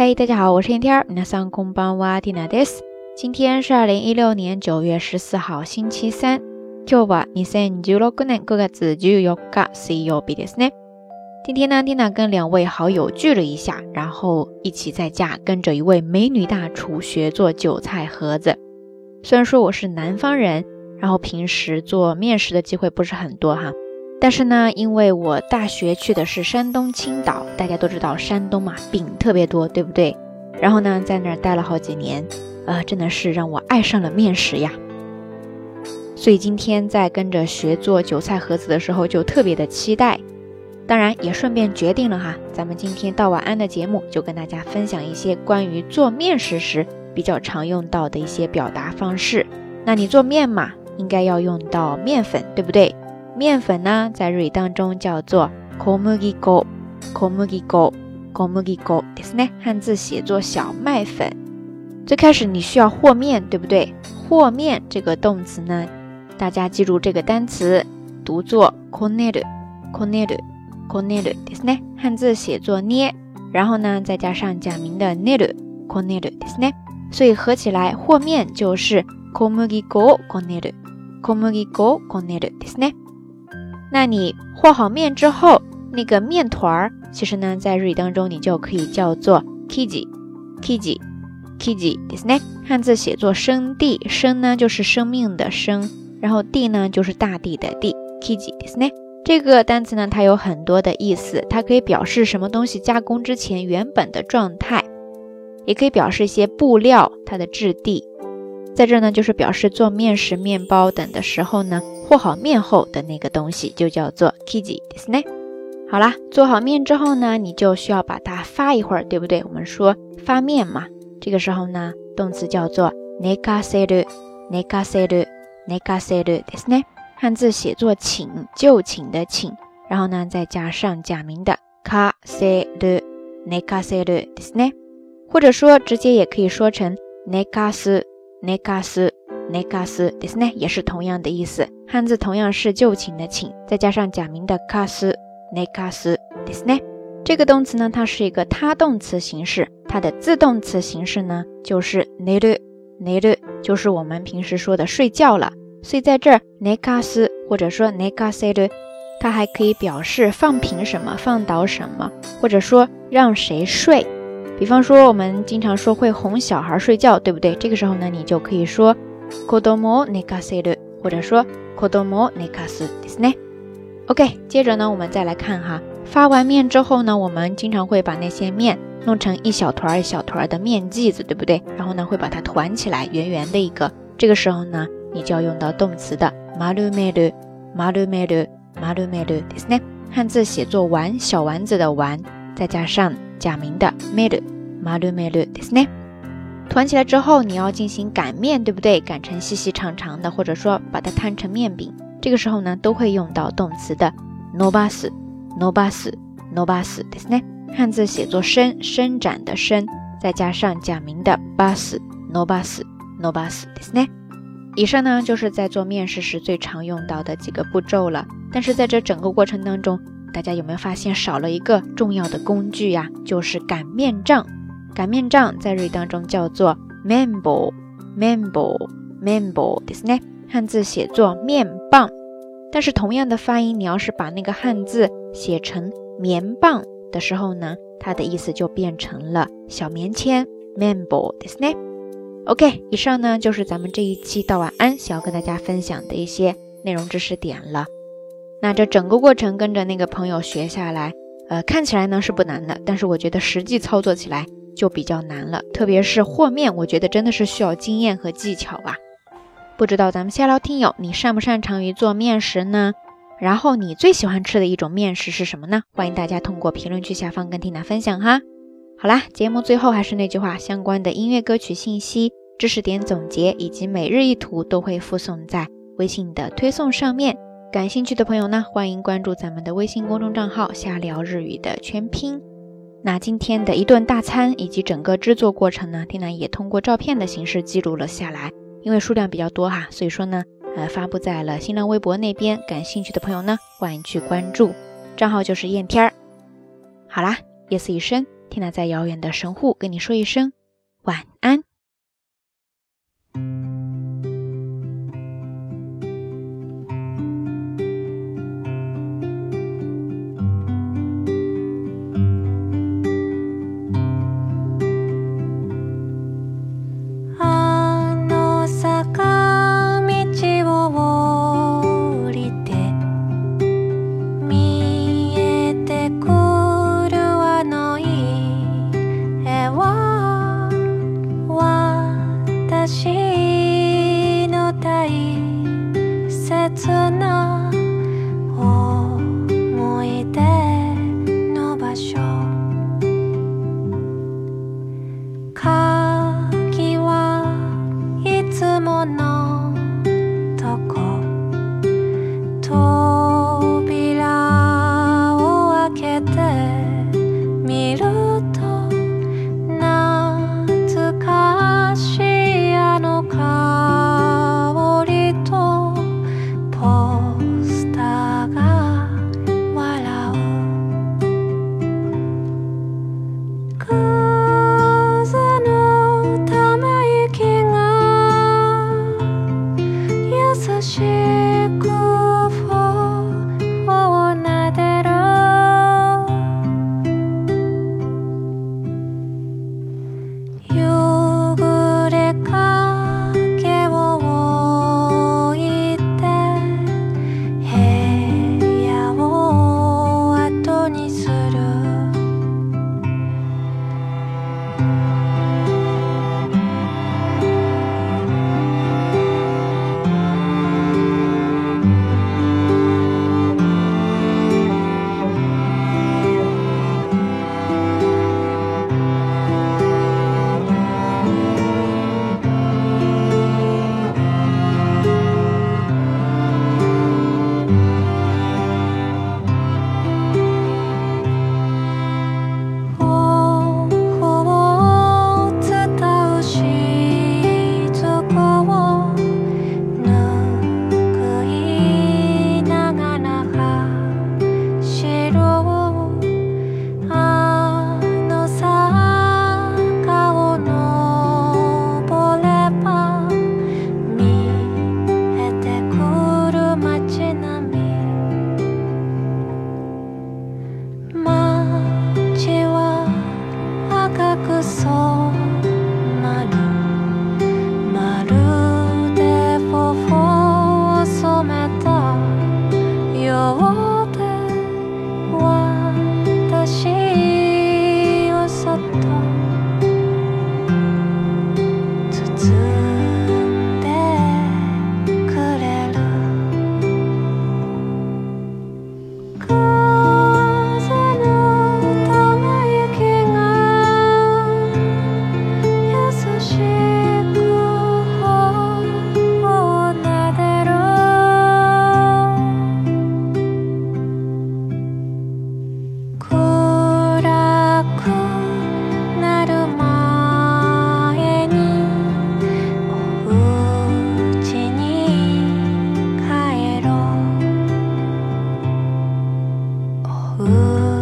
嘿，大家好，我是天天。皆さんこんばんは、ティナです。今天是二零一六年九月十四号，星期三。今日は二千十六年九月十四日水曜日ですね。今天呢，蒂娜跟两位好友聚了一下，然后一起在家跟着一位美女大厨学做韭菜盒子。虽然说我是南方人，然后平时做面食的机会不是很多哈。 但是呢，因为我大学去的是山东青岛，大家都知道山东嘛，饼特别多，对不对？然后呢，在那儿待了好几年，呃，真的是让我爱上了面食呀。所以今天在跟着学做韭菜盒子的时候，就特别的期待。当然，也顺便决定了哈，咱们今天到晚安的节目，就跟大家分享一些关于做面食时比较常用到的一些表达方式。那你做面嘛，应该要用到面粉，对不对？面粉呢，在日语当中叫做 “komugiko”，komugiko，komugiko，ですね。汉字写作小麦粉。最开始你需要和面，对不对？和面这个动词呢，大家记住这个单词读作 “koneru”，koneru，koneru，ですね。汉字写作捏，然后呢再加上假名的 neru，koneru，ですね。所以合起来和面就是 “komugiko”，koneru，komugiko，koneru，ですね。 那你和好面之后，那个面团儿，其实呢，在日语当中你就可以叫做 kiji，kiji，kiji，ですね。汉字写作生地，生呢就是生命的生，然后地呢就是大地的地，kiji，ですね。这个单词呢，它有很多的意思，它可以表示什么东西加工之前原本的状态，也可以表示一些布料它的质地。 在这呢，就是表示做面食、面包等的时候呢，和好面后的那个东西就叫做 kiji，ですね。好啦，做好面之后呢，你就需要把它发一会儿，对不对？我们说发面嘛，这个时候呢，动词叫做 nekaseru，nekaseru，nekaseru，ですね。汉字写作请，就请的请，然后呢，再加上假名的 kaseru，nekaseru，ですね。或者说直接也可以说成 nekasu。 ネカス、ネカスですね，也是同样的意思。汉字同样是就寝的寝，再加上假名的カス、ネカスですね。这个动词呢，它是一个他动词形式，它的自动词形式呢就是寝る、寝る，就是我们平时说的睡觉了。所以在这儿ネカス或者说ネカセル，它还可以表示放平什么、放倒什么，或者说让谁睡。 比方说，我们经常说会哄小孩睡觉，对不对？这个时候呢，你就可以说 “kodomo nekaseru”，或者说 “kodomo nekasu” ですね。OK，接着呢，我们再来看哈，发完面之后呢，我们经常会把那些面弄成一小团一小团的面剂子，对不对？然后呢，会把它团起来，圆圆的一个。这个时候呢，你就要用到动词的 “maru-meru”，“maru-meru”，“maru-meru” ですね。汉字写作丸，小丸子的丸， 再加上假名的 “meru”。马鲁梅鲁ですね。团起来之后，你要进行擀面，对不对？擀成细细长长的，或者说把它摊成面饼。这个时候呢，都会用到动词的 nobas nobas nobas ですね。汉字写作伸，伸展的伸，再加上假名的 bas nobas nobas ですね。以上呢，就是在做面食时最常用到的几个步骤了。但是在这整个过程当中， 大家有没有发现少了一个重要的工具呀？就是擀面杖。擀面杖在日语当中叫做 manbo，manbo，manbo，ですね。汉字写作面棒，但是同样的发音，你要是把那个汉字写成棉棒的时候呢，它的意思就变成了小棉签 manbo，ですね。OK，以上呢就是咱们这一期到晚安想要跟大家分享的一些内容知识点了。 那这整个过程跟着那个朋友学下来，呃，看起来呢是不难的，但是我觉得实际操作起来。就比较难了，特别是和面，我觉得真的是需要经验和技巧啊。不知道咱们下聊听友，你擅不擅长于做面食呢？然后你最喜欢吃的一种面食是什么呢？欢迎大家通过评论区下方跟缇娜分享哈。好啦，节目最后还是那句话，相关的音乐歌曲信息、知识点总结以及每日一图都会附送在微信的推送上面。感兴趣的朋友呢，欢迎关注咱们的微信公众账号“下聊日语”的全拼。那今天的一顿大餐以及整个制作过程呢，丁楠也通过照片的形式记录了下来。因为数量比较多哈，所以说呢，呃，发布在了新浪微博那边。感兴趣的朋友呢，欢迎去关注，账号就是燕天儿。好啦，夜色已深，缇娜在遥远的神户跟你说一声晚安。河。